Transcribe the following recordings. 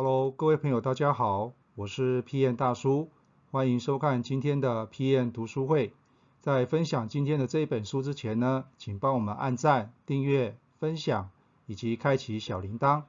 Hello，各位朋友，大家好，我是 PN 大叔，欢迎收看今天的 PM 读书会。在分享今天的这一本书之前呢，请帮我们按赞、订阅、分享以及开启小铃铛。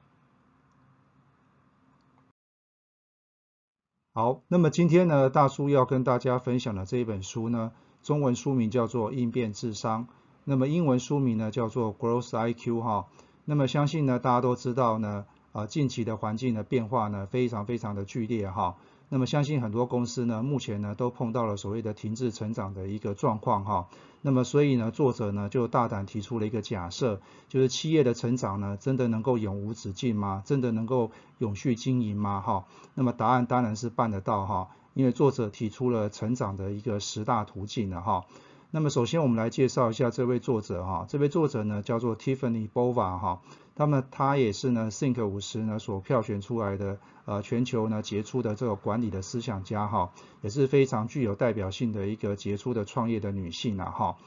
好，那么今天呢，大叔要跟大家分享的这一本书呢，中文书名叫做《应变智商》，那么英文书名呢叫做《Growth IQ》哈。那么相信呢，大家都知道呢。啊，近期的环境的变化呢，非常非常的剧烈哈。那么相信很多公司呢，目前呢都碰到了所谓的停滞成长的一个状况哈。那么所以呢，作者呢就大胆提出了一个假设，就是企业的成长呢，真的能够永无止境吗？真的能够永续经营吗？哈。那么答案当然是办得到哈，因为作者提出了成长的一个十大途径的哈。那么首先我们来介绍一下这位作者哈，这位作者呢叫做 Tiffany Bova 哈。那么他也是呢，Think 五十呢所票选出来的呃全球呢杰出的这个管理的思想家哈，也是非常具有代表性的一个杰出的创业的女性了哈。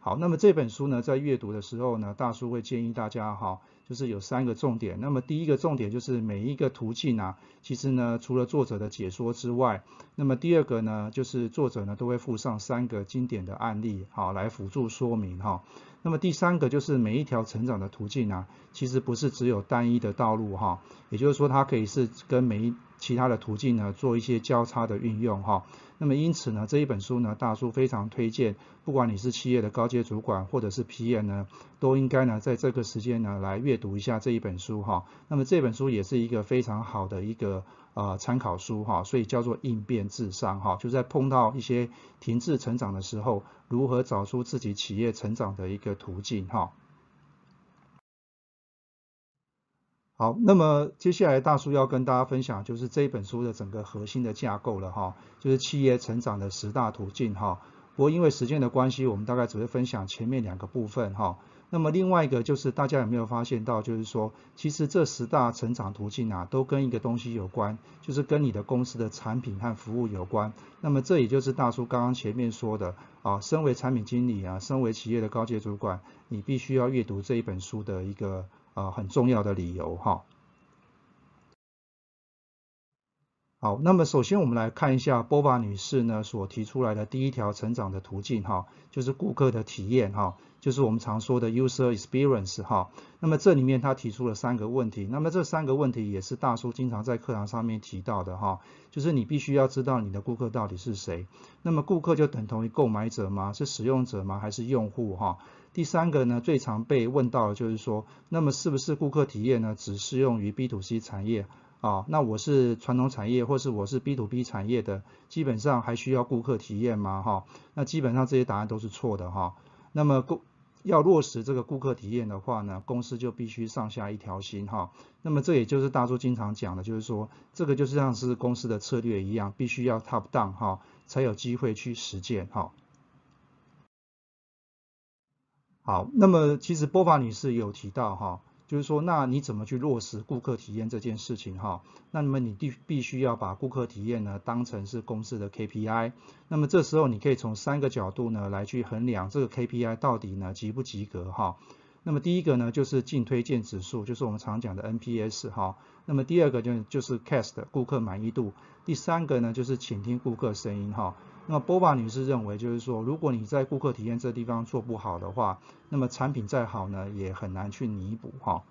好，那么这本书呢在阅读的时候呢，大叔会建议大家哈。就是有三个重点，那么第一个重点就是每一个途径啊，其实呢除了作者的解说之外，那么第二个呢就是作者呢都会附上三个经典的案例，好来辅助说明哈。那么第三个就是每一条成长的途径啊，其实不是只有单一的道路哈，也就是说它可以是跟每一其他的途径呢做一些交叉的运用哈。那么因此呢，这一本书呢，大叔非常推荐，不管你是企业的高阶主管或者是 PM 呢，都应该呢在这个时间呢来阅读一下这一本书哈。那么这本书也是一个非常好的一个呃参考书哈，所以叫做应变智商哈，就在碰到一些停滞成长的时候，如何找出自己企业成长的一个途径哈。好，那么接下来大叔要跟大家分享就是这一本书的整个核心的架构了哈，就是企业成长的十大途径哈。不过因为时间的关系，我们大概只会分享前面两个部分哈。那么另外一个就是大家有没有发现到，就是说其实这十大成长途径啊，都跟一个东西有关，就是跟你的公司的产品和服务有关。那么这也就是大叔刚刚前面说的啊，身为产品经理啊，身为企业的高阶主管，你必须要阅读这一本书的一个。啊，很重要的理由哈。好，那么首先我们来看一下波巴女士呢所提出来的第一条成长的途径哈，就是顾客的体验哈，就是我们常说的 user experience 哈。那么这里面她提出了三个问题，那么这三个问题也是大叔经常在课堂上面提到的哈，就是你必须要知道你的顾客到底是谁。那么顾客就等同于购买者吗？是使用者吗？还是用户哈？第三个呢，最常被问到的就是说，那么是不是顾客体验呢，只适用于 B to C 产业啊？那我是传统产业，或是我是 B to B 产业的，基本上还需要顾客体验吗？哈，那基本上这些答案都是错的哈。那么顾要落实这个顾客体验的话呢，公司就必须上下一条心哈。那么这也就是大叔经常讲的，就是说这个就是像是公司的策略一样，必须要 top down 哈，才有机会去实践哈。好，那么其实波法女士有提到哈，就是说那你怎么去落实顾客体验这件事情哈？那么你必必须要把顾客体验呢当成是公司的 KPI，那么这时候你可以从三个角度呢来去衡量这个 KPI 到底呢及不及格哈。那么第一个呢就是净推荐指数，就是我们常讲的 NPS 哈。那么第二个就就是 CAST 顾客满意度，第三个呢就是倾听顾客声音哈。那波巴女士认为，就是说，如果你在顾客体验这地方做不好的话，那么产品再好呢，也很难去弥补哈。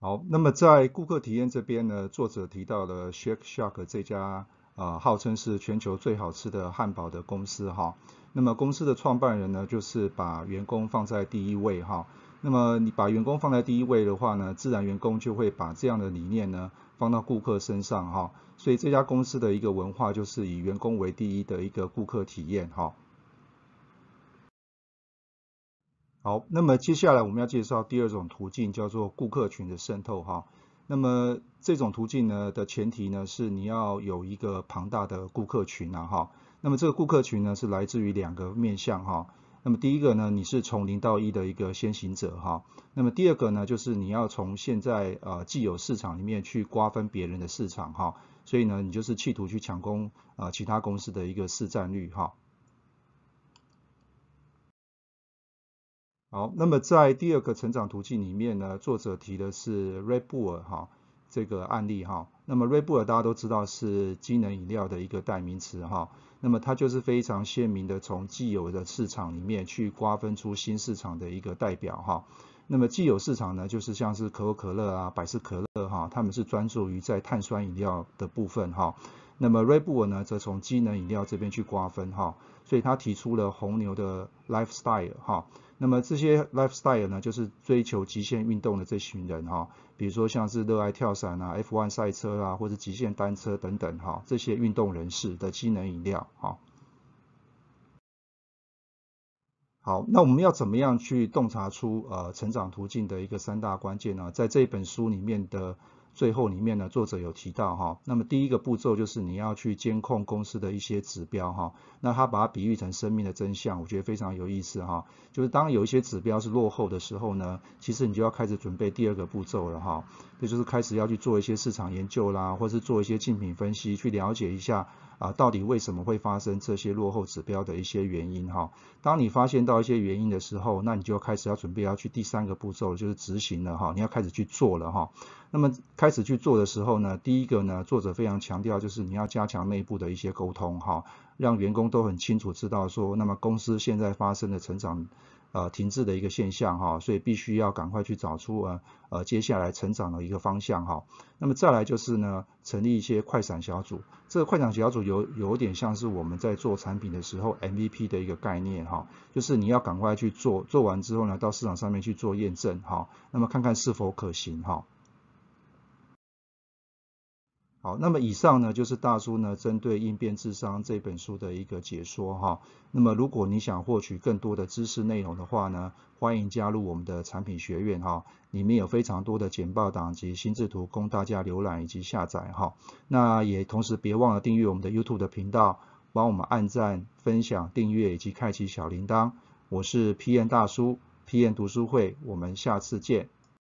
好，那么在顾客体验这边呢，作者提到了 Shake Shack 这家啊，号称是全球最好吃的汉堡的公司哈。那么公司的创办人呢，就是把员工放在第一位哈。那么你把员工放在第一位的话呢，自然员工就会把这样的理念呢放到顾客身上哈。所以这家公司的一个文化就是以员工为第一的一个顾客体验哈。好，那么接下来我们要介绍第二种途径，叫做顾客群的渗透哈。那么这种途径呢的前提呢是你要有一个庞大的顾客群啊哈。那么这个顾客群呢是来自于两个面向哈。那么第一个呢，你是从零到一的一个先行者哈。那么第二个呢，就是你要从现在呃既有市场里面去瓜分别人的市场哈。所以呢，你就是企图去抢攻呃其他公司的一个市占率哈。好，那么在第二个成长途径里面呢，作者提的是 Red Bull 哈这个案例哈。那么瑞贝尔大家都知道是机能饮料的一个代名词哈。那么它就是非常鲜明的从既有的市场里面去瓜分出新市场的一个代表哈。那么既有市场呢，就是像是可口可乐啊、百事可乐哈，他们是专注于在碳酸饮料的部分哈。那么 r e b u 呢，则从机能饮料这边去瓜分哈。所以他提出了红牛的 lifestyle 哈。那么这些 lifestyle 呢，就是追求极限运动的这群人哈。比如说像是热爱跳伞啊、F1 赛车啊，或者极限单车等等哈，这些运动人士的机能饮料哈。好，那我们要怎么样去洞察出呃成长途径的一个三大关键呢？在这本书里面的。最后里面呢，作者有提到哈，那么第一个步骤就是你要去监控公司的一些指标哈，那他把它比喻成生命的真相，我觉得非常有意思哈，就是当有一些指标是落后的时候呢，其实你就要开始准备第二个步骤了哈，这就是开始要去做一些市场研究啦，或是做一些竞品分析，去了解一下。啊，到底为什么会发生这些落后指标的一些原因哈？当你发现到一些原因的时候，那你就开始要准备要去第三个步骤，就是执行了哈，你要开始去做了哈。那么开始去做的时候呢，第一个呢，作者非常强调就是你要加强内部的一些沟通哈，让员工都很清楚知道说，那么公司现在发生的成长。呃，停滞的一个现象哈，所以必须要赶快去找出呃呃接下来成长的一个方向哈。那么再来就是呢，成立一些快闪小组，这个快闪小组有有点像是我们在做产品的时候 MVP 的一个概念哈，就是你要赶快去做，做完之后呢，到市场上面去做验证哈，那么看看是否可行哈。好，那么以上呢就是大叔呢针对应变智商这本书的一个解说哈。那么如果你想获取更多的知识内容的话呢，欢迎加入我们的产品学院哈，里面有非常多的简报档及心智图供大家浏览以及下载哈。那也同时别忘了订阅我们的 YouTube 的频道，帮我们按赞、分享、订阅以及开启小铃铛。我是 P N 大叔，P N 读书会，我们下次见。